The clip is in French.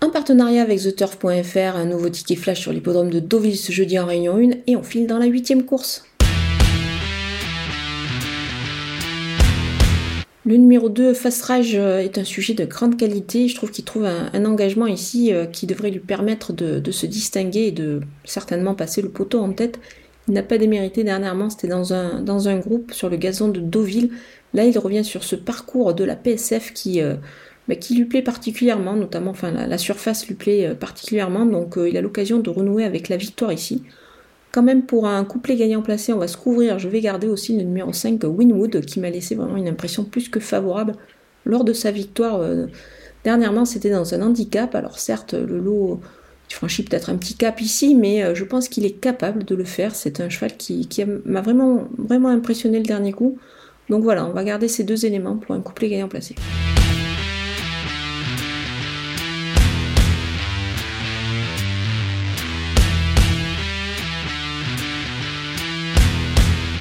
Un partenariat avec TheTurf.fr, un nouveau ticket flash sur l'hippodrome de Deauville ce jeudi en Réunion 1 et on file dans la huitième course. Le numéro 2, Fast Rage, euh, est un sujet de grande qualité. Je trouve qu'il trouve un, engagement ici euh, qui devrait lui permettre de, se distinguer et de certainement passer le poteau en tête. Il n'a pas démérité dernièrement, c'était dans un, groupe sur le gazon de Deauville. Là, il revient sur ce parcours de la PSF qui, euh, bah, qui lui plaît particulièrement, notamment enfin, la, surface lui plaît particulièrement, donc il a l'occasion de renouer avec la victoire ici. Quand même, pour un couplet gagnant placé, on va se couvrir. Je vais garder aussi le numéro 5, Winwood, qui m'a laissé vraiment une impression plus que favorable lors de sa victoire. Euh, dernièrement, c'était dans un handicap. Alors, certes, le lot franchit peut-être un petit cap ici, mais euh, je pense qu'il est capable de le faire. C'est un cheval qui, m'a vraiment, vraiment impressionné le dernier coup. Donc voilà, on va garder ces deux éléments pour un couplet gagnant placé.